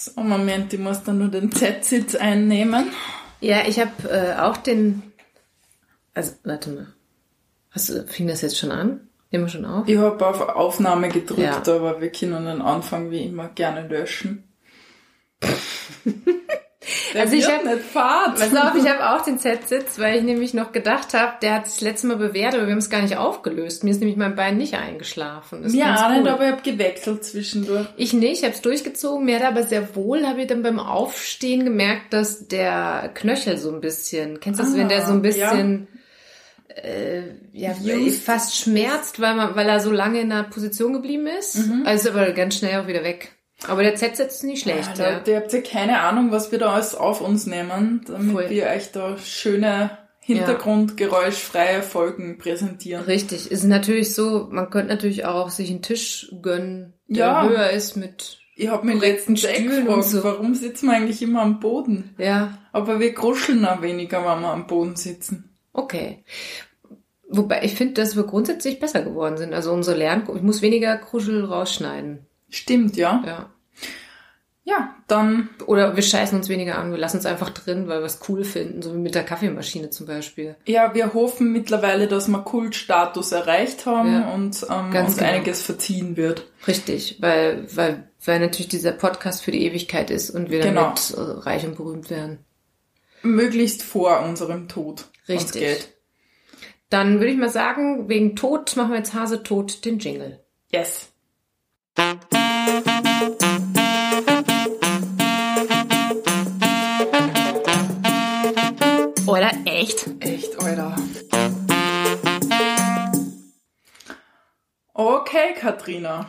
So, Moment, ich muss dann nur den Z-Sitz einnehmen. Ja, ich habe äh, auch den. Also, warte mal. Hast du, fing das jetzt schon an? Nehmen wir schon auf? Ich habe auf Aufnahme gedrückt, Ja. aber wir können den Anfang wie immer gerne löschen. Der Also ich wird hab- nicht fad. Pass auf, ich habe auch den Z-Sitz, weil ich nämlich noch gedacht habe, der hat sich das letzte Mal bewährt, aber wir haben es gar nicht aufgelöst. Mir ist nämlich mein Bein nicht eingeschlafen. Ist auch cool. aber ich habe gewechselt zwischendurch. Ich nicht, ich habe es durchgezogen. Mir hat aber sehr wohl, habe ich dann beim Aufstehen gemerkt, dass der Knöchel so ein bisschen, kennst du das, Ah, wenn der so ein bisschen äh, ja, Used. fast schmerzt, weil, man, weil er so lange in einer Position geblieben ist. Mhm. Also ist aber ganz schnell auch wieder weg. Aber der Z-Sitz ist nicht schlecht. Ah, ja. Leute, ihr habt ja keine Ahnung, was wir da alles auf uns nehmen, damit Voll. wir euch da schöne hintergrundgeräuschfreie Folgen präsentieren. Richtig. Ist natürlich so, man könnte natürlich auch sich einen Tisch gönnen, der Ja. höher ist mit, Ich habe Korrekten letztens gefragt, so. warum sitzen wir eigentlich immer am Boden? ja, Aber wir kruscheln auch weniger, wenn wir am Boden sitzen. okay. Wobei ich finde, dass wir grundsätzlich besser geworden sind. Also unsere Lern, ich muss weniger Kruschel rausschneiden. Stimmt, ja? Ja. Ja, dann Oder wir scheißen uns weniger an, wir lassen es einfach drin, weil wir es cool finden, so wie mit der Kaffeemaschine zum Beispiel. Ja, wir hoffen mittlerweile, dass wir Kultstatus erreicht haben Ja, und ähm, ganz uns genau. einiges verziehen wird. Richtig, weil, weil, weil natürlich dieser Podcast für die Ewigkeit ist und wir Genau. damit äh, reich und berühmt werden. Möglichst vor unserem Tod. Richtig. Geht. Dann würde ich mal sagen, wegen Tod machen wir jetzt Hase tot den Jingle. Yes. Echt? Echt, Alter. Okay, Katrina.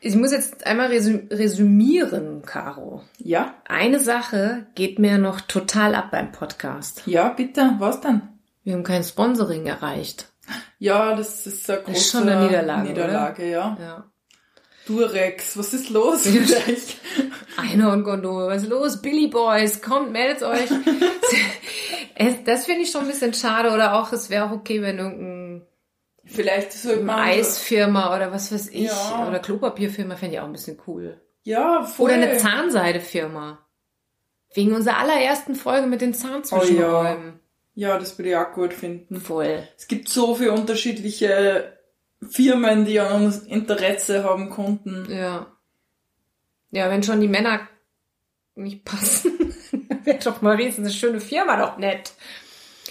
Ich muss jetzt einmal resü resümieren, Caro. Ja? Eine Sache geht mir noch total ab beim Podcast. Ja, bitte. Was denn? Wir haben kein Sponsoring erreicht. Ja, das ist eine große Das ist schon eine Niederlage, Niederlage ja. Ja. Durex, was ist los mit euch? Einhornkondome, was ist los? Billy Boys, kommt, meldet euch. Das finde ich schon ein bisschen schade. Oder auch, es wäre auch okay, wenn irgendein Vielleicht sollte man... Eisfirma oder was weiß ich, Ja. oder Klopapierfirma fände ich auch ein bisschen cool. Ja, voll. Oder eine Zahnseidefirma. Wegen unserer allerersten Folge mit den Oh Zahnzwischenräumen. Ja, das würde ich auch gut finden. Voll. Es gibt so viele unterschiedliche Firmen, die an uns Interesse haben konnten. Ja. Ja, wenn schon die Männer nicht passen, wäre doch mal wenigstens eine schöne Firma doch nett.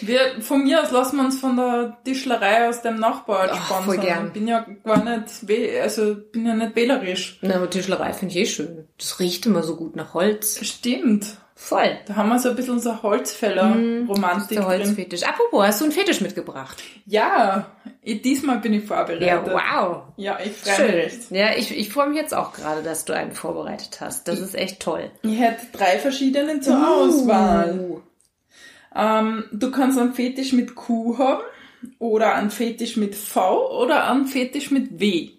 Wir, von mir aus lassen wir uns von der Tischlerei aus dem Nachbarort Ach, sponsern. voll gern. Ich bin ja gar nicht, also bin ja nicht wählerisch. Na, aber Tischlerei finde ich eh schön. Das riecht immer so gut nach Holz. Stimmt. Voll. Da haben wir so ein bisschen unser Holzfäller-Romantik ist der drin. Holzfetisch. Apropos, hast du einen Fetisch mitgebracht? Ja, diesmal bin ich vorbereitet. Ja, wow. Ja, ich freue mich recht. Ja, ich, ich freue mich jetzt auch gerade, dass du einen vorbereitet hast. Das ist echt toll. Ich hätte drei verschiedene zur Auswahl. Ähm, du kannst einen Fetisch mit Q haben oder einen Fetisch mit V oder einen Fetisch mit W.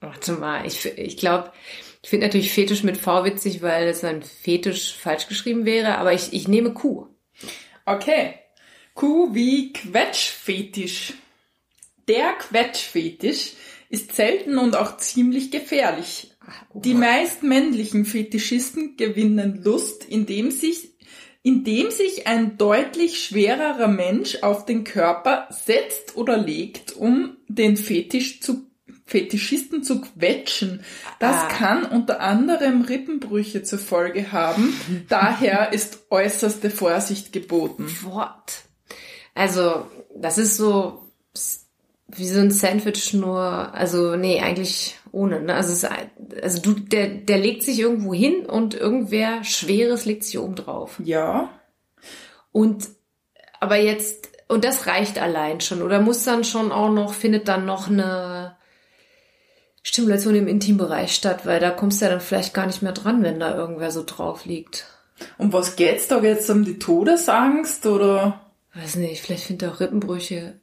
Warte mal, ich, ich glaube, ich finde natürlich Fetisch mit V witzig, weil es ein Fetisch falsch geschrieben wäre, aber ich, ich nehme Q. Okay. Q wie Quetschfetisch. Der Quetschfetisch ist selten und auch ziemlich gefährlich. Die meist männlichen Fetischisten gewinnen Lust, indem sich, indem sich ein deutlich schwererer Mensch auf den Körper setzt oder legt, um den Fetisch zu, Fetischisten zu quetschen. Das Ah. kann unter anderem Rippenbrüche zur Folge haben. Daher ist äußerste Vorsicht geboten. What? Also, das ist so wie so ein Sandwich nur, also nee, eigentlich ohne. Ne? Also, es, also du, der, der legt sich irgendwo hin und irgendwer Schweres legt sich oben drauf. Ja. Und aber jetzt, und das reicht allein schon. Oder muss dann schon auch noch, findet dann noch eine Stimulation im Intimbereich statt, weil da kommst du ja dann vielleicht gar nicht mehr dran, wenn da irgendwer so drauf liegt. Um was geht's da? Geht's um die Todesangst oder? Weiß nicht, vielleicht findet er auch Rippenbrüche.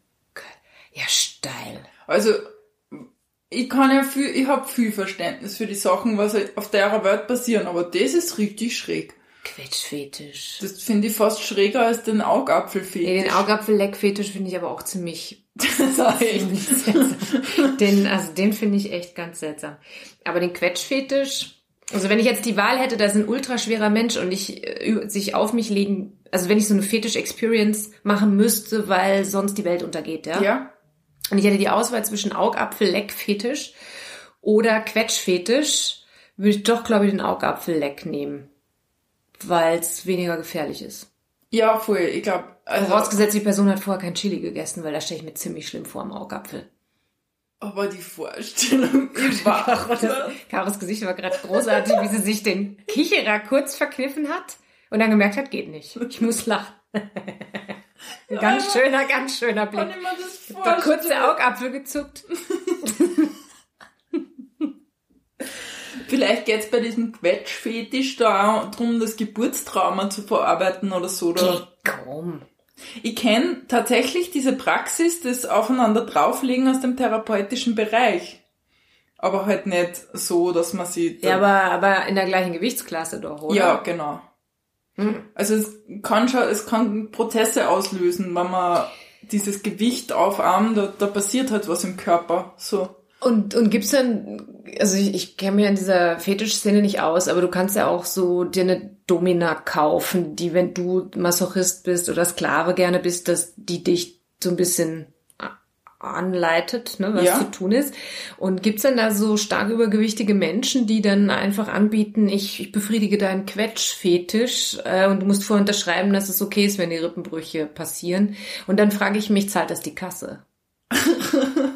Ja, steil. Also, ich kann ja viel, ich hab viel Verständnis für die Sachen, was auf der Welt passieren, aber das ist richtig schräg. Quetschfetisch. Das finde ich fast schräger als den Augapfelfetisch. Nee, den Augapfel-Leck-Fetisch finde ich aber auch ziemlich. Den, also den finde ich echt ganz seltsam. Aber den Quetschfetisch, Also wenn ich jetzt die Wahl hätte, da ist ein ultraschwerer Mensch und ich äh, sich auf mich legen, also wenn ich so eine Fetisch-Experience machen müsste, weil sonst die Welt untergeht, ja? Ja. Und ich hätte die Auswahl zwischen Augapfel-Leck-Fetisch oder Quetsch-Fetisch, würde ich doch, glaube ich, den Augapfel-Leck nehmen. Weil es weniger gefährlich ist. Ja, voll. Ich glaube, also, Vorausgesetzt, die Person hat vorher kein Chili gegessen, weil da stelle ich mir ziemlich schlimm vor am Augapfel. aber die Vorstellung überhaupt. Karos Gesicht war gerade großartig, wie sie sich den Kicherer kurz verkniffen hat und dann gemerkt hat, geht nicht. Ich muss lachen. Ein ganz schöner, ganz schöner Blick. ich mir das Der vorstellen? kurze Augapfel gezuckt. Vielleicht geht's bei diesem Quetschfetisch da darum, das Geburtstrauma zu verarbeiten oder so. Oder Komm. ich kenne tatsächlich diese Praxis des Aufeinander drauflegen aus dem therapeutischen Bereich. Aber halt nicht so, dass man sie... Ja, aber, aber in der gleichen Gewichtsklasse doch, oder? Ja, genau. Hm. Also es kann schon, es kann Prozesse auslösen, wenn man dieses Gewicht aufarmt, da, da passiert halt was im Körper. So. Und, und gibt's dann, also ich, ich kenne mich an dieser Fetischszene nicht aus, aber du kannst ja auch so dir eine Domina kaufen, die, wenn du Masochist bist oder Sklave gerne bist, dass die dich so ein bisschen anleitet, ne, was Ja. zu tun ist. Und gibt's dann da so stark übergewichtige Menschen, die dann einfach anbieten, ich, ich befriedige deinen Quetschfetisch äh, und du musst vorher unterschreiben, dass es okay ist, wenn die Rippenbrüche passieren. Und dann frage ich mich, zahlt das die Kasse?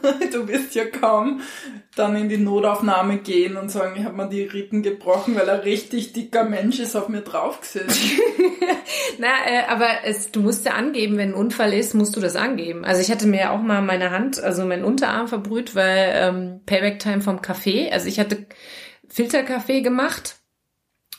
Du wirst ja kaum dann in die Notaufnahme gehen und sagen, ich habe mir die Rippen gebrochen, weil ein richtig dicker Mensch ist auf mir draufgesessen. Na, äh, aber es, du musst ja angeben, wenn ein Unfall ist, musst du das angeben. Also ich hatte mir auch mal meine Hand, also meinen Unterarm verbrüht, weil ähm, Payback-Time vom Kaffee. Also ich hatte Filterkaffee gemacht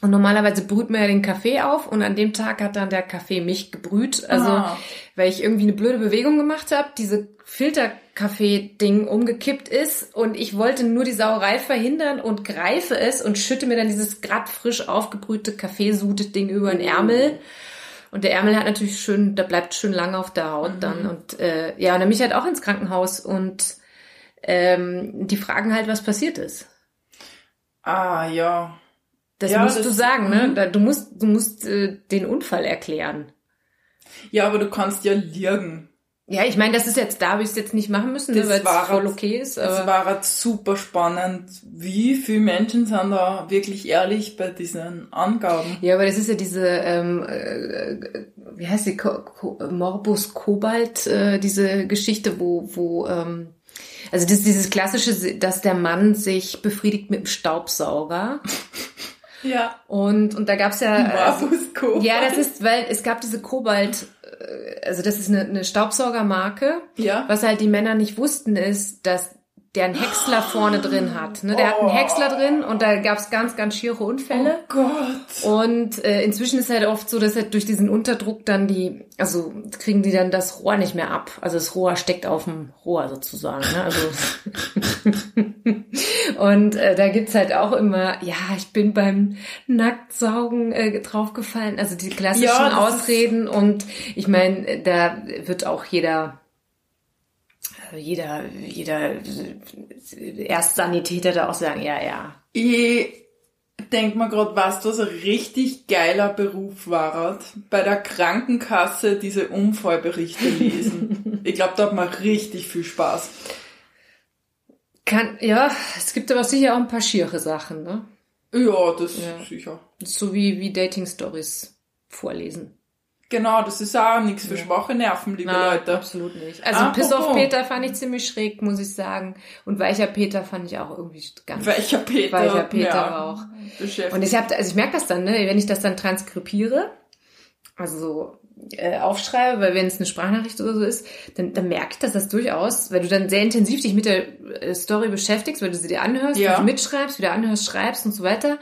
und normalerweise brüht man ja den Kaffee auf und an dem Tag hat dann der Kaffee mich gebrüht. Also Ah. weil ich irgendwie eine blöde Bewegung gemacht habe, diese Filterkaffee-Ding umgekippt ist und ich wollte nur die Sauerei verhindern und greife es und schütte mir dann dieses grad frisch aufgebrühte Kaffeesud-Ding über den Ärmel. Und der Ärmel hat natürlich schön, da bleibt schön lange auf der Haut dann. Und äh, ja, und dann bin ich halt auch ins Krankenhaus und ähm, die fragen halt, was passiert ist. Ah, ja. Das Ja, musst das- du sagen, ne? mhm. Du musst, du musst äh, den Unfall erklären. Ja, aber du kannst ja liegen. Ja, ich meine, das ist jetzt, da habe ich es jetzt nicht machen müssen, ne, Das weil es voll okay ist. Aber war halt super spannend, wie viele Menschen sind da wirklich ehrlich bei diesen Angaben. ja, aber das ist ja diese, ähm, äh, wie heißt die, Ko Ko Morbus Kobalt, äh, diese Geschichte, wo, wo, ähm, also das, dieses klassische, dass der Mann sich befriedigt mit dem Staubsauger. Ja. Und, und da gab's ja. Also, Morbus Kobalt. ja, das ist, weil es gab diese Kobalt, äh, also das ist eine, eine Staubsaugermarke. Ja. Was halt die Männer nicht wussten, ist, dass der einen Häcksler vorne drin hat. Ne? Der hat einen Häcksler drin und da gab's ganz, ganz schiere Unfälle. Oh Gott. Und äh, inzwischen ist halt oft so, dass halt durch diesen Unterdruck dann die, also kriegen die dann das Rohr nicht mehr ab. Also das Rohr steckt auf dem Rohr sozusagen. Ne? Also und äh, da gibt's halt auch immer, ja, ich bin beim Nacktsaugen äh, draufgefallen. Also die klassischen Ja, Ausreden. Und ich meine, da wird auch jeder jeder, jeder Erstsanitäter da auch sagen, ja, ja. Ich denk mir grad, was das ein richtig geiler Beruf war, bei der Krankenkasse diese Unfallberichte lesen. ich glaube, da hat man richtig viel Spaß. Kann, ja, es gibt aber sicher auch ein paar schiere Sachen, ne? Ja, das Ja. sicher. So wie, wie Dating-Stories vorlesen. Genau, das ist auch nichts für schwache Nerven, liebe Na, Leute. absolut nicht. Also Apropos. Piss auf Peter fand ich ziemlich schräg, muss ich sagen. Und Weicher Peter fand ich auch irgendwie ganz... Welcher Peter? Weicher Peter ja, auch. Und ich habe, also ich merke das dann, ne, wenn ich das dann transkribiere, also so äh, aufschreibe, weil wenn es eine Sprachnachricht oder so ist, dann, dann merke ich, dass das durchaus, weil du dann sehr intensiv dich mit der äh, Story beschäftigst, weil du sie dir anhörst, Ja. mitschreibst, wieder anhörst, schreibst und so weiter.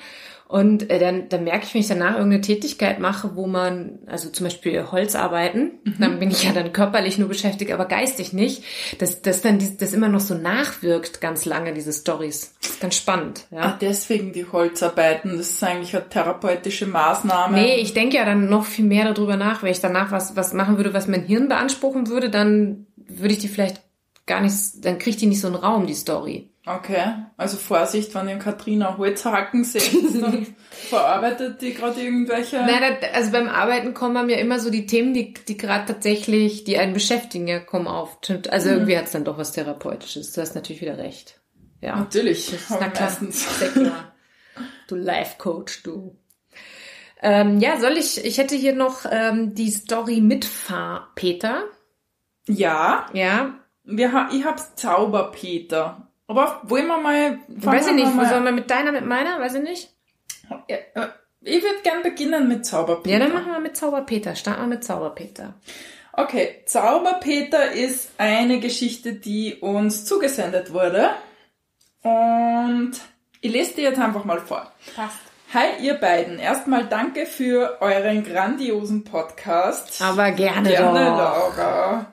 Und äh, dann, dann merke ich, wenn ich danach irgendeine Tätigkeit mache, wo man, also zum Beispiel Holzarbeiten, dann bin ich ja dann körperlich nur beschäftigt, aber geistig nicht, dass, dass dann dies, das immer noch so nachwirkt ganz lange, diese Stories. Das ist ganz spannend. Ja. Ah, deswegen die Holzarbeiten, das ist eigentlich eine therapeutische Maßnahme. Nee, ich denke ja dann noch viel mehr darüber nach. Wenn ich danach was, was machen würde, was mein Hirn beanspruchen würde, dann würde ich die vielleicht gar nicht, dann kriegt die nicht so einen Raum, die Story. Okay, also Vorsicht, wenn ihr Katrina Holzhacken seht, dann verarbeitet die gerade irgendwelche... Nein, also beim Arbeiten kommen mir immer so die Themen, die, die gerade tatsächlich, die einen beschäftigen, ja, kommen auf. Also irgendwie hat's dann doch was Therapeutisches. Du hast natürlich wieder recht. Ja. Natürlich, Na klar, klar. Du Life-Coach, du. Ähm, ja, soll ich, ich hätte hier noch ähm, die Story mit Fahr Peter. Ja, Ja, wir ha ich hab's Zauberpeter. Aber wollen wir mal... weiß ich nicht, mal- sollen wir mit deiner, mit meiner, weiß ich nicht. Ja, äh, Ich würde gern beginnen mit Zauberpeter. Ja, dann machen wir mit Zauberpeter. Starten wir mit Zauberpeter. Okay, Zauberpeter ist eine Geschichte, die uns zugesendet wurde. Und ich lese dir jetzt einfach mal vor. Passt. Hi ihr beiden, erstmal danke für euren grandiosen Podcast. Aber gerne, Gerne, doch. Laura.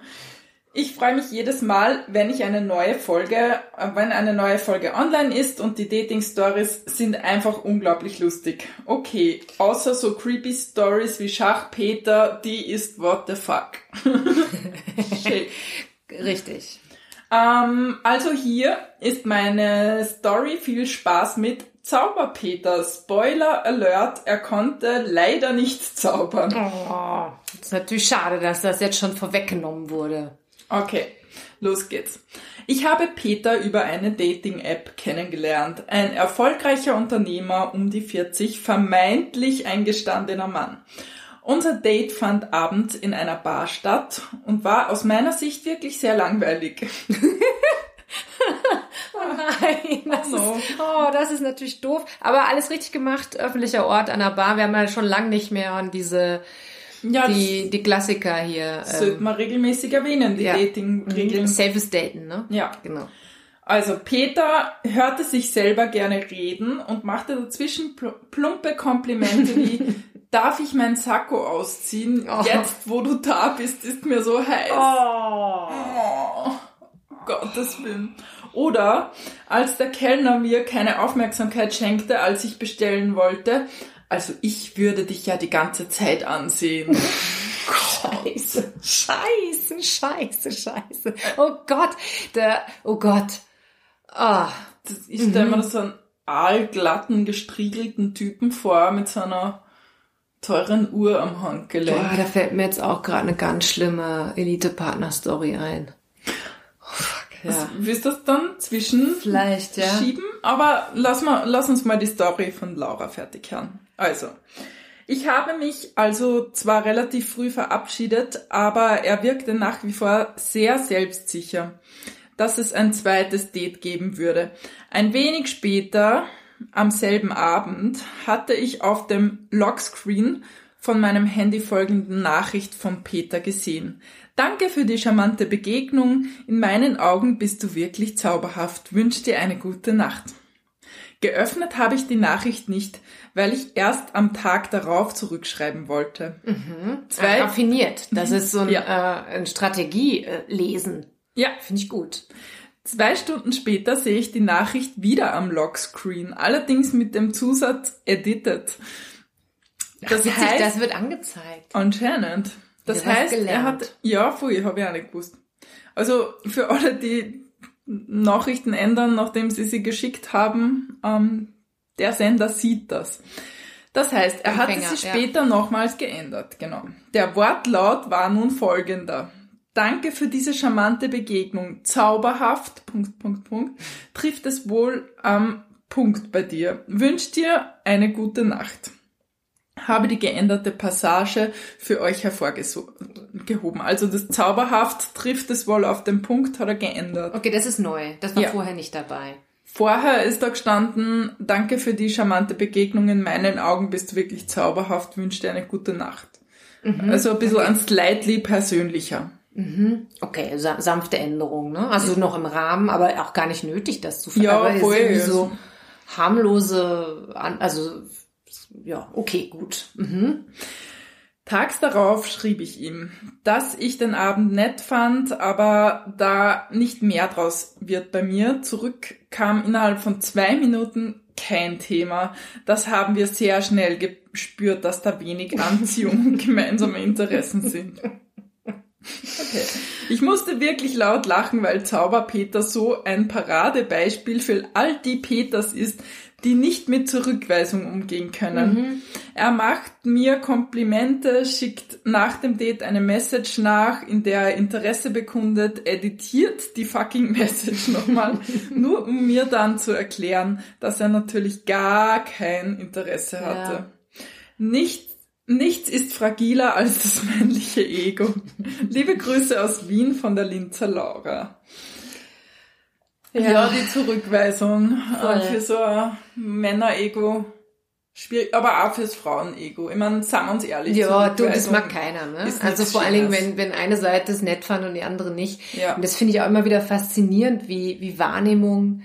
Ich freue mich jedes Mal, wenn ich eine neue Folge, äh, wenn eine neue Folge online ist und die Dating Stories sind einfach unglaublich lustig. Okay, außer so creepy Stories wie Schachpeter, die ist what the fuck. Richtig. Ähm, also hier ist meine Story. Viel Spaß mit Zauberpeter. Spoiler Alert, er konnte leider nicht zaubern. Oh, ist natürlich schade, dass das jetzt schon vorweggenommen wurde. Okay, los geht's. Ich habe Peter über eine Dating-App kennengelernt. Ein erfolgreicher Unternehmer, um die 40, vermeintlich ein gestandener Mann. Unser Date fand abends in einer Bar statt und war aus meiner Sicht wirklich sehr langweilig. Oh nein, das, Oh no. ist, oh, das ist natürlich doof. Aber alles richtig gemacht, öffentlicher Ort an der Bar. Wir haben ja schon lang nicht mehr an diese, Ja, die, die Klassiker hier. das sollte Ähm, man regelmäßig erwähnen, die ja. Dating-Regeln. Safes Daten, ne? Ja, Genau. Also Peter hörte sich selber gerne reden und machte dazwischen pl plumpe Komplimente wie Darf ich mein Sakko ausziehen? Oh. Jetzt, wo du da bist, ist mir so heiß. Oh. Oh, Gottes Willen. Oder als der Kellner mir keine Aufmerksamkeit schenkte, als ich bestellen wollte. Also ich würde dich ja die ganze Zeit ansehen. Scheiße, scheiße, scheiße, scheiße. Oh Gott, der, oh Gott. Ah, Das, ich stelle mir das so einen aalglatten, gestriegelten Typen vor mit so einer teuren Uhr am Handgelenk. boah, da fällt mir jetzt auch gerade eine ganz schlimme Elite-Partner-Story ein. Oh, fuck, ja. Willst du das dann zwischen Vielleicht, ja. schieben? Aber lass, mal, lass uns mal die Story von Laura fertig hören. Also, ich habe mich also zwar relativ früh verabschiedet, aber er wirkte nach wie vor sehr selbstsicher, dass es ein zweites Date geben würde. Ein wenig später, am selben Abend, hatte ich auf dem Lockscreen von meinem Handy folgende Nachricht von Peter gesehen. Danke für die charmante Begegnung. In meinen Augen bist du wirklich zauberhaft. Wünsch dir eine gute Nacht. Geöffnet habe ich die Nachricht nicht, weil ich erst am Tag darauf zurückschreiben wollte. Zwei, Raffiniert. Das ist so ein, Ja. äh, ein Strategie-Lesen. ja, Finde ich gut. zwei Stunden später sehe ich die Nachricht wieder am Lockscreen, allerdings mit dem Zusatz edited. Das Witzig, heißt, das wird angezeigt. anscheinend. Das was heißt, er hat, ja, vorher habe ich auch nicht gewusst. Also für alle, die Nachrichten ändern, nachdem sie sie geschickt haben, ähm, der Sender sieht das. Das heißt, er hatte Empfänger, sie ja. später nochmals geändert, genau. Der Wortlaut war nun folgender. Danke für diese charmante Begegnung. Zauberhaft, Punkt, Punkt, Punkt, trifft es wohl am Punkt bei dir. Wünsch dir eine gute Nacht. Habe die geänderte Passage für euch hervorgehoben. Also das Zauberhaft trifft es wohl auf den Punkt, hat er geändert. Okay, das ist neu. Das war Ja. vorher nicht dabei. Vorher ist da gestanden, danke für die charmante Begegnung. In meinen Augen bist du wirklich zauberhaft, wünsche dir eine gute Nacht. Also ein bisschen ein slightly persönlicher. Okay, sa sanfte Änderung, ne? Also noch im Rahmen, aber auch gar nicht nötig, das zu Ja, aber ist voll. so harmlose, An also ja, okay, gut. Mhm. Tags darauf schrieb ich ihm, dass ich den Abend nett fand, aber da nicht mehr draus wird bei mir. Zurück kam innerhalb von zwei Minuten kein Thema. Das haben wir sehr schnell gespürt, dass da wenig Anziehung und gemeinsame Interessen sind. Okay. Ich musste wirklich laut lachen, weil Zauberpeter so ein Paradebeispiel für all die Peters ist, die nicht mit Zurückweisung umgehen können. Mhm. Er macht mir Komplimente, schickt nach dem Date eine Message nach, in der er Interesse bekundet, editiert die fucking Message nochmal, nur um mir dann zu erklären, dass er natürlich gar kein Interesse hatte. Ja. Nicht, nichts ist fragiler als das männliche Ego. Liebe Grüße aus Wien von der Linzer Laura. Ja, die Zurückweisung Voll. äh, für so ein Männer-Ego. Schwierig, aber auch fürs Frauen-Ego. Ich meine, sagen wir uns ehrlich. Ja, du, das mag keiner, ne? Also vor allen Dingen, wenn, wenn eine Seite es nett fand und die andere nicht. Ja. Und das finde ich auch immer wieder faszinierend, wie, wie Wahrnehmung,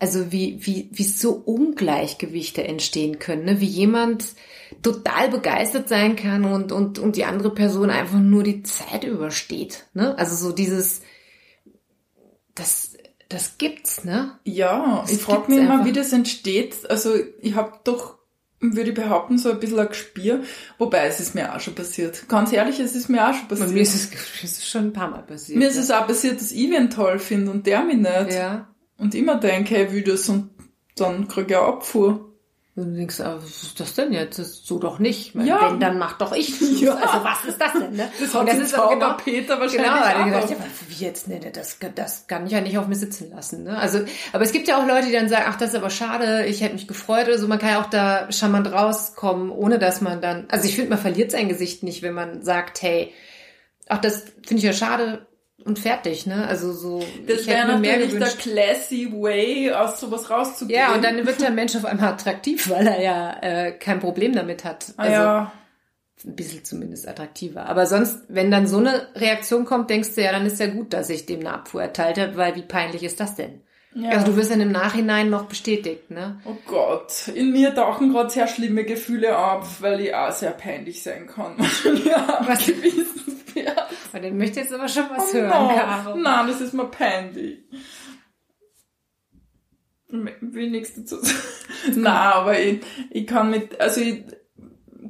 also wie, wie, wie so Ungleichgewichte entstehen können, ne? Wie jemand total begeistert sein kann und, und, und die andere Person einfach nur die Zeit übersteht, ne? Also so dieses, das, das gibt's, ne? Ja, Das ich frage mich immer, einfach. wie das entsteht. Also ich habe doch, würde ich behaupten, so ein bisschen ein Gespür. Wobei, es ist mir auch schon passiert. Ganz ehrlich, es ist mir auch schon passiert. mir ist es, es ist schon ein paar Mal passiert. Mir ist es auch passiert, dass ich ihn toll finde und der mich nicht. ja. Und immer denke, hey, will das und dann krieg ich eine Abfuhr. Und du denkst, aber was ist das denn jetzt? Das ist so doch nicht. Weil Ja. Wenn, dann mach doch ich. Ja. Also was ist das denn, ne? Das Und das ist auch genau, Zauberpeter wahrscheinlich genau, weil gedacht, ja, aber wie jetzt, ne, ne, das, das kann ich ja nicht auf mir sitzen lassen, ne? Also, aber es gibt ja auch Leute, die dann sagen, ach, das ist aber schade, ich hätte mich gefreut oder so. Man kann ja auch da charmant rauskommen, ohne dass man dann, also ich finde, man verliert sein Gesicht nicht, wenn man sagt, hey, ach, das finde ich ja schade und fertig, ne? Also so, Das wäre mir mehr natürlich der classy way, aus sowas rauszugehen. Ja, und dann wird der Mensch auf einmal attraktiv, weil er ja äh, kein Problem damit hat. Ah, Also ja. ein bisschen zumindest attraktiver. Aber sonst, wenn dann so eine Reaktion kommt, denkst du ja, dann ist ja gut, dass ich dem eine Abfuhr erteilt habe, weil wie peinlich ist das denn? Ja. Also du wirst dann im Nachhinein noch bestätigt, ne? Oh Gott, in mir tauchen gerade sehr schlimme Gefühle auf, weil ich auch sehr peinlich sein kann. ja, Was? Gewissenswert. Bei dem möchte ich jetzt aber schon was Oh hören, no. Caro. Nein, das ist mir peinlich. Ich will nichts dazu sagen. Nein, aber ich, ich kann mit, also ich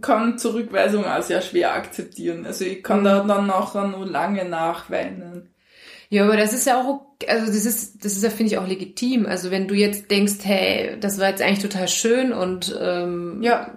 kann Zurückweisung auch sehr schwer akzeptieren. Also ich kann da dann nachher nur lange nachweinen. Ja, aber das ist ja auch, also das ist, das ist ja, finde ich, auch legitim. Also wenn du jetzt denkst, hey, das war jetzt eigentlich total schön und ähm, Ja,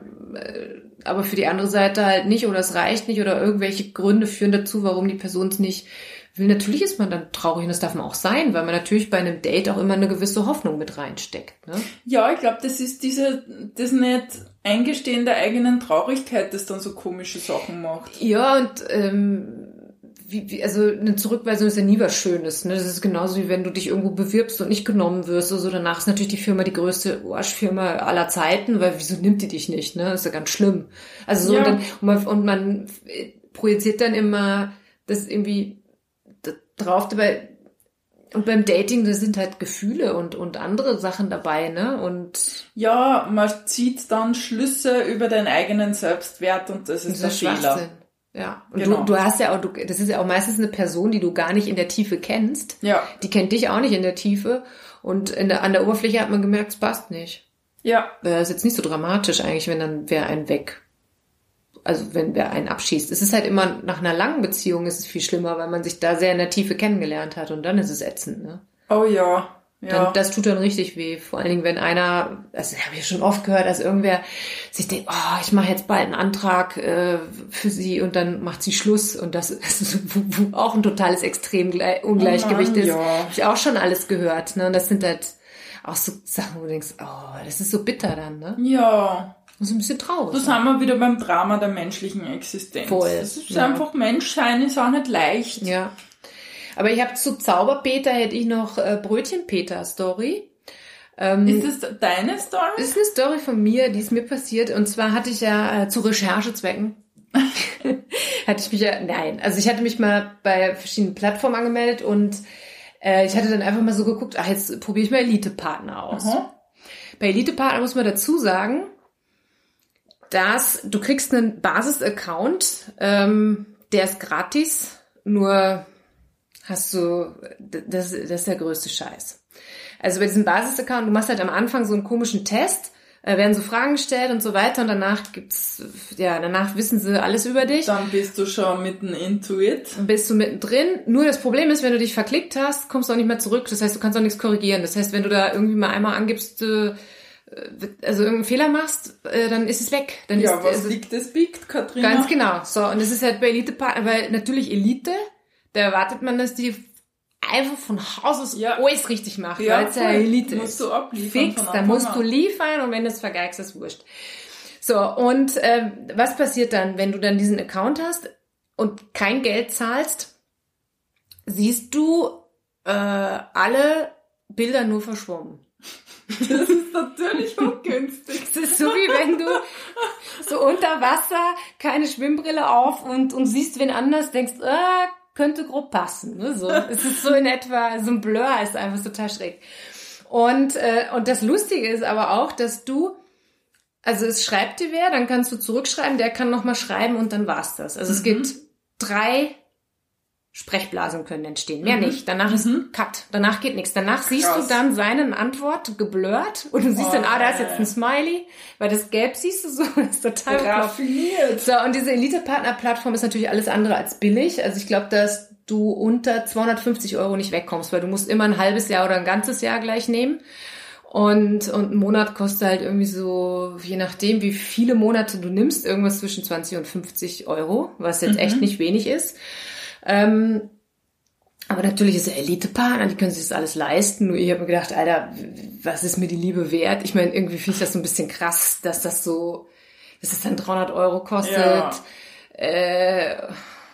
aber für die andere Seite halt nicht oder es reicht nicht oder irgendwelche Gründe führen dazu, warum die Person es nicht will. Natürlich ist man dann traurig und das darf man auch sein, weil man natürlich bei einem Date auch immer eine gewisse Hoffnung mit reinsteckt. Ne? ja, ich glaube, das ist diese, das nicht Eingestehen der eigenen Traurigkeit, das dann so komische Sachen macht. Ja, und ähm, wie, wie, also eine Zurückweisung ist ja nie was Schönes. Ne? Das ist genauso wie wenn du dich irgendwo bewirbst und nicht genommen wirst. Also danach ist natürlich die Firma die größte Arschfirma aller Zeiten, weil wieso nimmt die dich nicht? Ne? Das ist ja ganz schlimm. Also so Ja. und, dann, und man, und man äh, projiziert dann immer das irgendwie drauf dabei. Und beim Dating, da sind halt Gefühle und, und andere Sachen dabei, ne? Und Ja, man zieht dann Schlüsse über den eigenen Selbstwert und das ist das der ist Fehler. Ja. Und Genau. du, du hast ja auch, du, das ist ja auch meistens eine Person, die du gar nicht in der Tiefe kennst. Ja, Die kennt dich auch nicht in der Tiefe. Und in der, an der Oberfläche hat man gemerkt, es passt nicht. ja, Das ist jetzt nicht so dramatisch eigentlich, wenn dann wer einen weg. Also wenn wer einen abschießt. Es ist halt immer nach einer langen Beziehung ist es viel schlimmer, weil man sich da sehr in der Tiefe kennengelernt hat und dann ist es ätzend, ne? oh ja, Dann, ja. Das tut dann richtig weh. Vor allen Dingen, wenn einer, also habe ich schon oft gehört, dass irgendwer sich denkt, oh, ich mache jetzt bald einen Antrag äh, für sie und dann macht sie Schluss und das ist auch ein totales Extremungleichgewicht Oh Mann, ist. ja. Habe ich auch schon alles gehört. Ne? Und das sind halt auch so Sachen, wo du denkst, oh, das ist so bitter dann, ne? ja, Das ist ein bisschen traurig. da sind wir wieder beim Drama der menschlichen Existenz. Voll, Das ist ja. einfach Menschsein, ist auch nicht leicht. Ja. Aber ich habe zu Zauberpeter hätte ich noch äh, Brötchenpeter-Story. Ähm, Ist das deine Story? Das ist eine Story von mir, die ist mir passiert. Und zwar hatte ich ja äh, zu Recherchezwecken, hatte ich mich ja, nein, also ich hatte mich mal bei verschiedenen Plattformen angemeldet und äh, ich hatte dann einfach mal so geguckt, ach, jetzt probiere ich mal Elite-Partner aus. Aha. Bei Elite-Partner muss man dazu sagen, dass du kriegst einen Basis-Account, ähm, der ist gratis, nur hast du, das, das ist der größte Scheiß. Also bei diesem Basis-Account, du machst halt am Anfang so einen komischen Test, äh, werden so Fragen gestellt und so weiter und danach gibt's, ja, danach wissen sie alles über dich. Dann bist du schon mitten into it. Bist du mittendrin. Nur das Problem ist, wenn du dich verklickt hast, kommst du auch nicht mehr zurück. Das heißt, du kannst auch nichts korrigieren. Das heißt, wenn du da irgendwie mal einmal angibst, äh, also irgendeinen Fehler machst, äh, dann ist es weg. Dann Ja, ist, was also, liegt es biegt, Katrina? Ganz genau. So, und das ist halt bei Elite, weil natürlich Elite, da erwartet man, dass die einfach von Haus aus Ja. alles richtig macht, Ja, weil es ja. Elite Musst ist. du abliefern Fix, da musst du liefern und wenn du es vergeigst, ist wurscht. So, und ähm, was passiert dann, wenn du dann diesen Account hast und kein Geld zahlst, siehst du äh, alle Bilder nur verschwommen. Das ist natürlich ungünstig. Es ist so wie wenn du so unter Wasser, keine Schwimmbrille auf und, und siehst wen anders, denkst, ah, könnte grob passen. Ne? So, es ist so in etwa, so ein Blur ist einfach total schräg. Und, äh, und das Lustige ist aber auch, dass du, also es schreibt dir wer, dann kannst du zurückschreiben, der kann nochmal schreiben und dann war's das. Also es gibt drei Sprechblasen können entstehen, mehr nicht. Danach ist Cut, danach geht nichts. Danach siehst Krass. du dann seine Antwort geblurrt und du siehst dann, ah, da ist jetzt ein Smiley, weil das Gelb siehst du so, das ist total. Raffiniert. So, und diese Elite-Partner-Plattform ist natürlich alles andere als billig. Also ich glaube, dass du unter 250 Euro nicht wegkommst, weil du musst immer ein halbes Jahr oder ein ganzes Jahr gleich nehmen. Und, und ein Monat kostet halt irgendwie so, je nachdem, wie viele Monate du nimmst, irgendwas zwischen 20 und 50 Euro, was jetzt echt nicht wenig ist. Ähm, aber natürlich ist er Elite-Partner, die können sich das alles leisten. Nur ich habe mir gedacht, Alter, was ist mir die Liebe wert? Ich meine, irgendwie finde ich das so ein bisschen krass, dass das so, dass das dann 300 Euro kostet. Ja. Äh,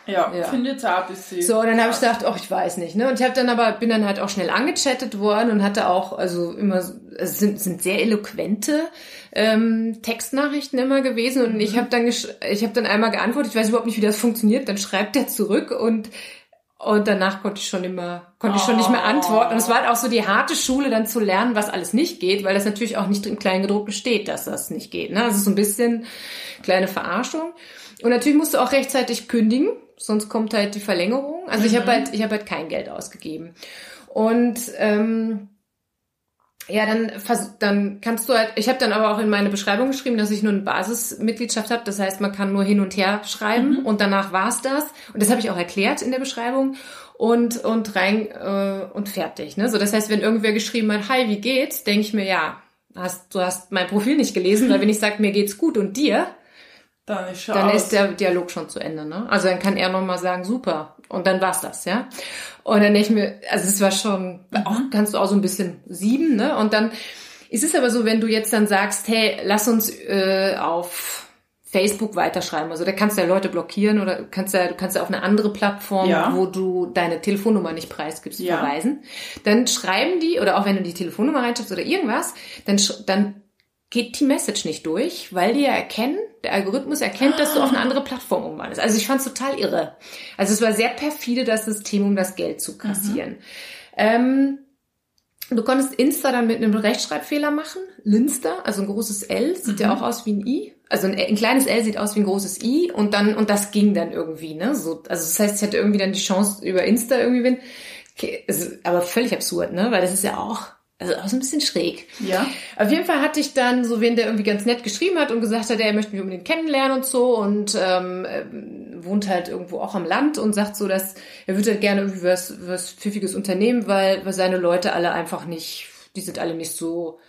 Ja, Ja. finde jetzt auch ein bisschen. so, und dann habe ich gedacht, oh, ich weiß nicht, ne? Und ich habe dann aber, bin dann halt auch schnell angechattet worden und hatte auch, also immer, es sind, sind sehr eloquente ähm, Textnachrichten immer gewesen und ich habe dann, ich habe dann einmal geantwortet, ich weiß überhaupt nicht, wie das funktioniert, dann schreibt er zurück und und danach konnte ich schon immer, konnte ich schon nicht mehr Oh. antworten. Und es war halt auch so die harte Schule, dann zu lernen, was alles nicht geht, weil das natürlich auch nicht im Kleingedruckten steht, dass das nicht geht. Ne? Also so ein bisschen kleine Verarschung. Und natürlich musst du auch rechtzeitig kündigen, sonst kommt halt die Verlängerung. Also ich habe halt, ich habe halt kein Geld ausgegeben. Und ähm, ja, dann, dann kannst du halt, ich habe dann aber auch in meine Beschreibung geschrieben, dass ich nur eine Basismitgliedschaft habe. Das heißt, man kann nur hin und her schreiben und danach war's das. Und das habe ich auch erklärt in der Beschreibung und und rein äh, und fertig. Ne? So, das heißt, wenn irgendwer geschrieben hat, hi, wie geht's, denke ich mir, ja, hast, du hast mein Profil nicht gelesen, weil wenn ich sage, mir geht's gut und dir, dann dann ist der Dialog schon zu Ende, ne? Also dann kann er nochmal sagen, super. Und dann war's das, ja? Und dann denke ich mir, also es war schon, auch, kannst du auch so ein bisschen sieben, ne? Und dann ist es aber so, wenn du jetzt dann sagst, hey, lass uns äh, auf Facebook weiterschreiben. Also da kannst du ja Leute blockieren oder kannst ja, du kannst ja auf eine andere Plattform, Ja. wo du deine Telefonnummer nicht preisgibst, Ja. verweisen. Dann schreiben die, oder auch wenn du die Telefonnummer reinschreibst oder irgendwas, dann, dann geht die Message nicht durch, weil die ja erkennen, der Algorithmus erkennt, dass du auf eine andere Plattform umwandelst. Also ich fand's total irre. Also es war sehr perfide, das System, um das Geld zu kassieren. Ähm, du konntest Insta dann mit einem Rechtschreibfehler machen. Linster, also ein großes L, sieht ja auch aus wie ein I. Also ein, ein kleines L sieht aus wie ein großes I und dann, und das ging dann irgendwie, ne? So, also das heißt, ich hatte irgendwie dann die Chance über Insta irgendwie wenn, okay, also, aber völlig absurd, ne? Weil das ist ja auch, also auch so ein bisschen schräg. Ja. Auf jeden Fall hatte ich dann so wen, der irgendwie ganz nett geschrieben hat und gesagt hat, er möchte mich unbedingt kennenlernen und so und ähm, ähm, wohnt halt irgendwo auch am Land und sagt so, dass er würde halt gerne irgendwie was, was pfiffiges unternehmen, weil, weil seine Leute alle einfach nicht, die sind alle nicht so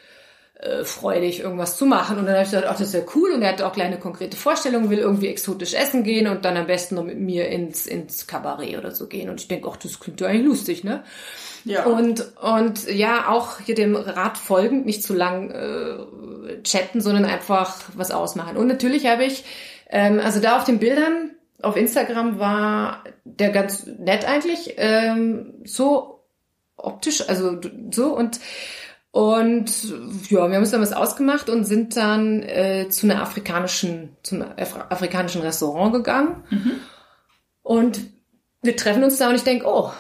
äh, freudig, irgendwas zu machen. Und dann habe ich gesagt, ach, das ist ja cool. Und er hat auch kleine konkrete Vorstellungen, will irgendwie exotisch essen gehen und dann am besten noch mit mir ins, ins Kabarett oder so gehen. Und ich denke, ach, das klingt ja eigentlich lustig, ne? Ja. Und, und ja, auch hier dem Rat folgend, nicht zu lang äh, chatten, sondern einfach was ausmachen. Und natürlich habe ich, ähm, also da auf den Bildern auf Instagram war der ganz nett eigentlich, ähm, so optisch, also so und und ja, wir haben uns dann was ausgemacht und sind dann äh, zu einer afrikanischen, zum Af afrikanischen Restaurant gegangen. Und wir treffen uns da und ich denke, oh,